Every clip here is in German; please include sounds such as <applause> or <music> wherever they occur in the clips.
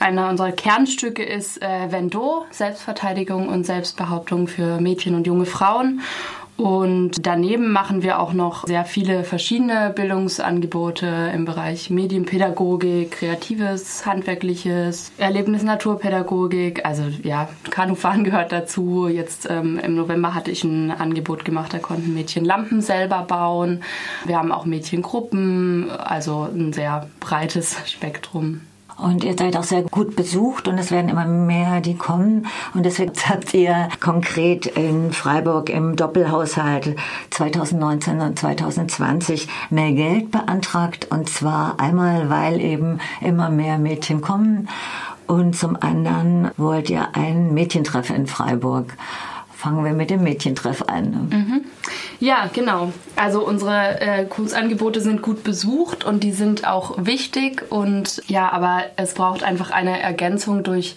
Einer unserer Kernstücke ist äh, Vendo, Selbstverteidigung und Selbstbehauptung für Mädchen und junge Frauen. Und daneben machen wir auch noch sehr viele verschiedene Bildungsangebote im Bereich Medienpädagogik, kreatives, handwerkliches, Erlebnis Naturpädagogik. Also ja, Kanufahren gehört dazu. Jetzt ähm, im November hatte ich ein Angebot gemacht, da konnten Mädchen Lampen selber bauen. Wir haben auch Mädchengruppen, also ein sehr breites Spektrum. Und ihr seid auch sehr gut besucht und es werden immer mehr, die kommen. Und deswegen <laughs> habt ihr konkret in Freiburg im Doppelhaushalt 2019 und 2020 mehr Geld beantragt. Und zwar einmal, weil eben immer mehr Mädchen kommen. Und zum anderen wollt ihr einen Mädchentreff in Freiburg fangen wir mit dem Mädchentreff an. Mhm. Ja, genau. Also unsere äh, Kursangebote sind gut besucht und die sind auch wichtig und ja, aber es braucht einfach eine Ergänzung durch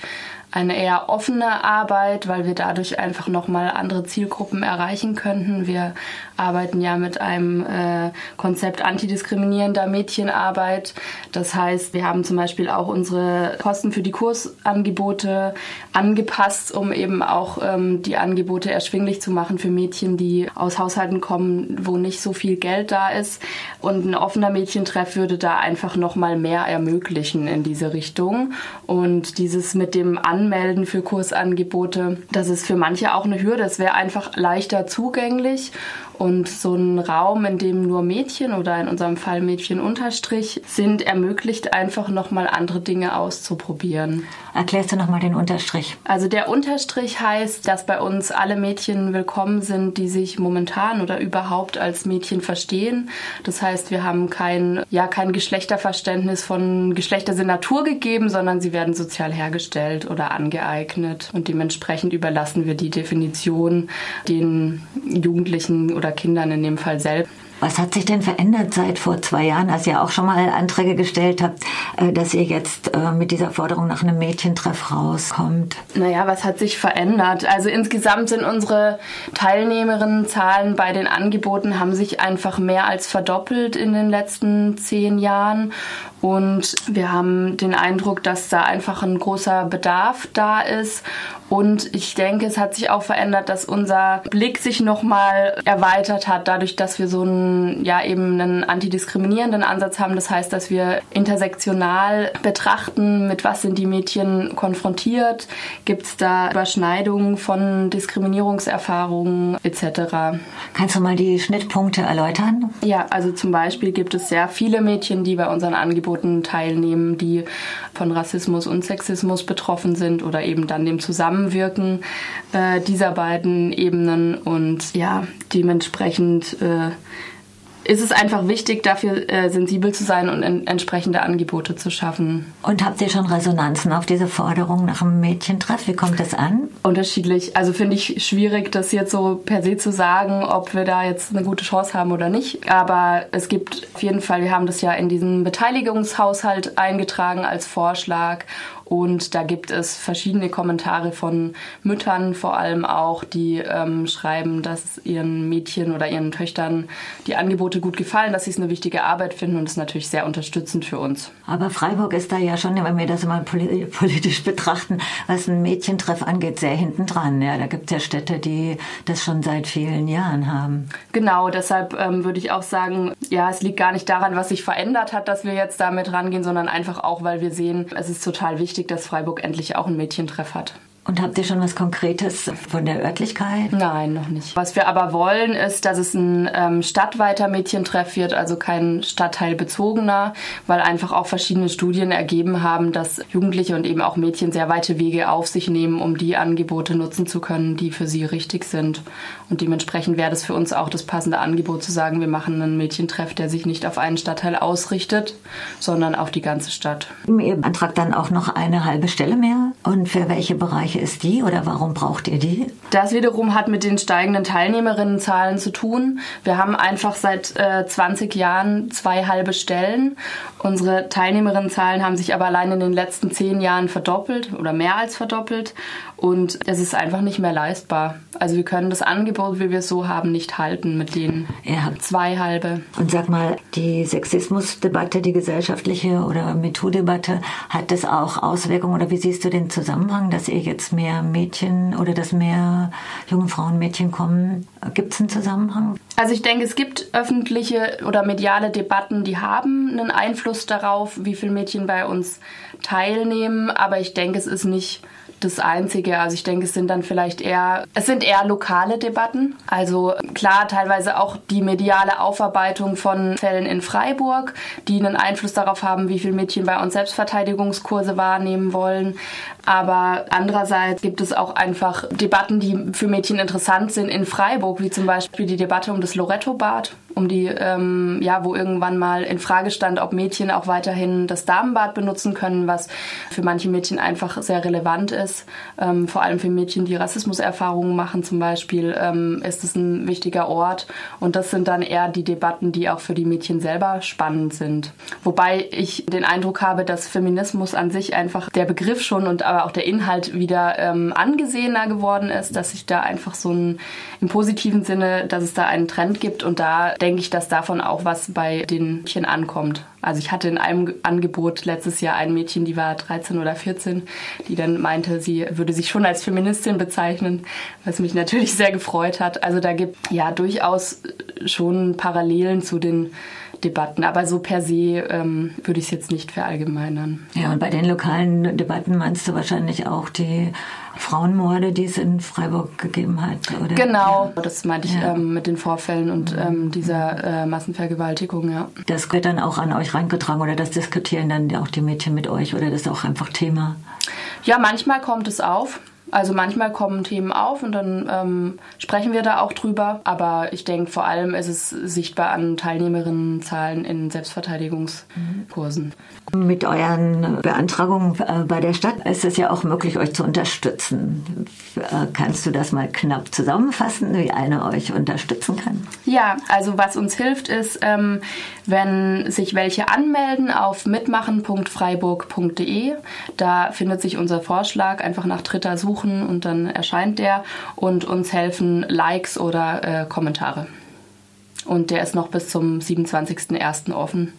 eine eher offene Arbeit, weil wir dadurch einfach nochmal andere Zielgruppen erreichen könnten. Wir arbeiten ja mit einem äh, Konzept antidiskriminierender Mädchenarbeit. Das heißt, wir haben zum Beispiel auch unsere Kosten für die Kursangebote angepasst, um eben auch ähm, die Angebote erschwinglich zu machen für Mädchen, die aus Haushalten kommen, wo nicht so viel Geld da ist. Und ein offener Mädchentreff würde da einfach nochmal mehr ermöglichen in diese Richtung. Und dieses mit dem An anmelden für Kursangebote. Das ist für manche auch eine Hürde. Es wäre einfach leichter zugänglich und so ein Raum, in dem nur Mädchen oder in unserem Fall Mädchen unterstrich sind, ermöglicht einfach nochmal andere Dinge auszuprobieren. Erklärst du nochmal den Unterstrich? Also der Unterstrich heißt, dass bei uns alle Mädchen willkommen sind, die sich momentan oder überhaupt als Mädchen verstehen. Das heißt, wir haben kein, ja, kein Geschlechterverständnis von Geschlechter sind Natur gegeben, sondern sie werden sozial hergestellt oder angeeignet. Und dementsprechend überlassen wir die Definition den Jugendlichen oder Kindern in dem Fall selbst. Was hat sich denn verändert seit vor zwei Jahren, als ihr auch schon mal Anträge gestellt habt, äh, dass ihr jetzt äh, mit dieser Forderung nach einem Mädchentreff rauskommt? Naja, was hat sich verändert? Also insgesamt sind unsere Teilnehmerinnenzahlen bei den Angeboten haben sich einfach mehr als verdoppelt in den letzten zehn Jahren. Und wir haben den Eindruck, dass da einfach ein großer Bedarf da ist. Und ich denke, es hat sich auch verändert, dass unser Blick sich nochmal erweitert hat, dadurch, dass wir so einen, ja, eben einen antidiskriminierenden Ansatz haben. Das heißt, dass wir intersektional betrachten, mit was sind die Mädchen konfrontiert, gibt es da Überschneidungen von Diskriminierungserfahrungen etc. Kannst du mal die Schnittpunkte erläutern? Ja, also zum Beispiel gibt es sehr viele Mädchen, die bei unseren Angeboten teilnehmen, die von Rassismus und Sexismus betroffen sind oder eben dann dem Zusammenwirken äh, dieser beiden Ebenen und ja, dementsprechend äh, ist es einfach wichtig, dafür äh, sensibel zu sein und en entsprechende Angebote zu schaffen. Und habt ihr schon Resonanzen auf diese Forderung nach einem Mädchentreff? Wie kommt das an? Unterschiedlich. Also finde ich schwierig, das jetzt so per se zu sagen, ob wir da jetzt eine gute Chance haben oder nicht. Aber es gibt auf jeden Fall, wir haben das ja in diesen Beteiligungshaushalt eingetragen als Vorschlag und da gibt es verschiedene Kommentare von Müttern vor allem auch, die ähm, schreiben, dass ihren Mädchen oder ihren Töchtern die Angebote gut gefallen, dass sie es eine wichtige Arbeit finden und das ist natürlich sehr unterstützend für uns. Aber Freiburg ist da ja schon, wenn wir das mal <laughs> politisch betrachten, was ein Mädchentreff angeht, sehr hinten dran. Ja, da gibt es ja Städte, die das schon seit vielen Jahren haben. Genau, deshalb ähm, würde ich auch sagen, ja, es liegt gar nicht daran, was sich verändert hat, dass wir jetzt damit rangehen, sondern einfach auch, weil wir sehen, es ist total wichtig, wichtig, dass Freiburg endlich auch einen Mädchentreff hat. Und habt ihr schon was Konkretes von der Örtlichkeit? Nein, noch nicht. Was wir aber wollen, ist, dass es ein ähm, stadtweiter Mädchentreff wird, also kein stadtteilbezogener, weil einfach auch verschiedene Studien ergeben haben, dass Jugendliche und eben auch Mädchen sehr weite Wege auf sich nehmen, um die Angebote nutzen zu können, die für sie richtig sind. Und dementsprechend wäre das für uns auch das passende Angebot zu sagen, wir machen einen Mädchentreff, der sich nicht auf einen Stadtteil ausrichtet, sondern auf die ganze Stadt. Ihr beantragt dann auch noch eine halbe Stelle mehr. Und für welche Bereiche ist die oder warum braucht ihr die? Das wiederum hat mit den steigenden Teilnehmerinnenzahlen zu tun. Wir haben einfach seit äh, 20 Jahren zwei halbe Stellen. Unsere Teilnehmerinnenzahlen haben sich aber allein in den letzten zehn Jahren verdoppelt oder mehr als verdoppelt. Und es ist einfach nicht mehr leistbar. Also wir können das Angebot, wie wir es so haben, nicht halten mit den ja. zwei halbe. Und sag mal, die Sexismusdebatte, die gesellschaftliche oder MeToo-Debatte, hat das auch Auswirkungen oder wie siehst du den Zusammenhang, dass ihr jetzt mehr Mädchen oder dass mehr junge Frauen, Mädchen kommen? Gibt es einen Zusammenhang? Also ich denke, es gibt öffentliche oder mediale Debatten, die haben einen Einfluss darauf, wie viele Mädchen bei uns teilnehmen. Aber ich denke, es ist nicht das Einzige. Also ich denke, es sind dann vielleicht eher, es sind eher lokale Debatten. Also klar, teilweise auch die mediale Aufarbeitung von Fällen in Freiburg, die einen Einfluss darauf haben, wie viele Mädchen bei uns Selbstverteidigungskurse wahrnehmen wollen. Aber andererseits gibt es auch einfach Debatten, die für Mädchen interessant sind in Freiburg, wie zum Beispiel die Debatte um das Loretto-Bad, um die, ähm, ja, wo irgendwann mal in Frage stand, ob Mädchen auch weiterhin das Damenbad benutzen können, was für manche Mädchen einfach sehr relevant ist. Ähm, vor allem für Mädchen, die Rassismuserfahrungen machen zum Beispiel, ähm, ist es ein wichtiger Ort. Und das sind dann eher die Debatten, die auch für die Mädchen selber spannend sind. Wobei ich den Eindruck habe, dass Feminismus an sich einfach der Begriff schon und aber auch der Inhalt wieder ähm, angesehener geworden ist, dass sich da einfach so ein, im positiven Sinne, dass es da einen Trend gibt und da denke ich, dass davon auch was bei den Mädchen ankommt. Also ich hatte in einem Angebot letztes Jahr ein Mädchen, die war 13 oder 14, die dann meinte, sie würde sich schon als Feministin bezeichnen, was mich natürlich <laughs> sehr gefreut hat. Also da gibt ja durchaus schon Parallelen zu den Debatten. Aber so per se ähm, würde ich es jetzt nicht verallgemeinern. Ja, und bei den lokalen Debatten meinst du wahrscheinlich auch die Frauenmorde, die es in Freiburg gegeben hat, oder? Genau, ja. das meinte ich ja. ähm, mit den Vorfällen und ähm, dieser äh, Massenvergewaltigung, ja. Das wird dann auch an euch reingetragen oder das diskutieren dann auch die Mädchen mit euch oder das ist auch einfach Thema? Ja, manchmal kommt es auf. Also manchmal kommen Themen auf und dann ähm, sprechen wir da auch drüber. Aber ich denke, vor allem ist es sichtbar an Teilnehmerinnenzahlen in Selbstverteidigungskursen. Mit euren Beantragungen äh, bei der Stadt ist es ja auch möglich, euch zu unterstützen. Äh, kannst du das mal knapp zusammenfassen, wie eine euch unterstützen kann? Ja, also was uns hilft ist, ähm, wenn sich welche anmelden auf mitmachen.freiburg.de. Da findet sich unser Vorschlag, einfach nach Dritter suchen und dann erscheint der und uns helfen Likes oder äh, Kommentare. Und der ist noch bis zum 27.01. offen.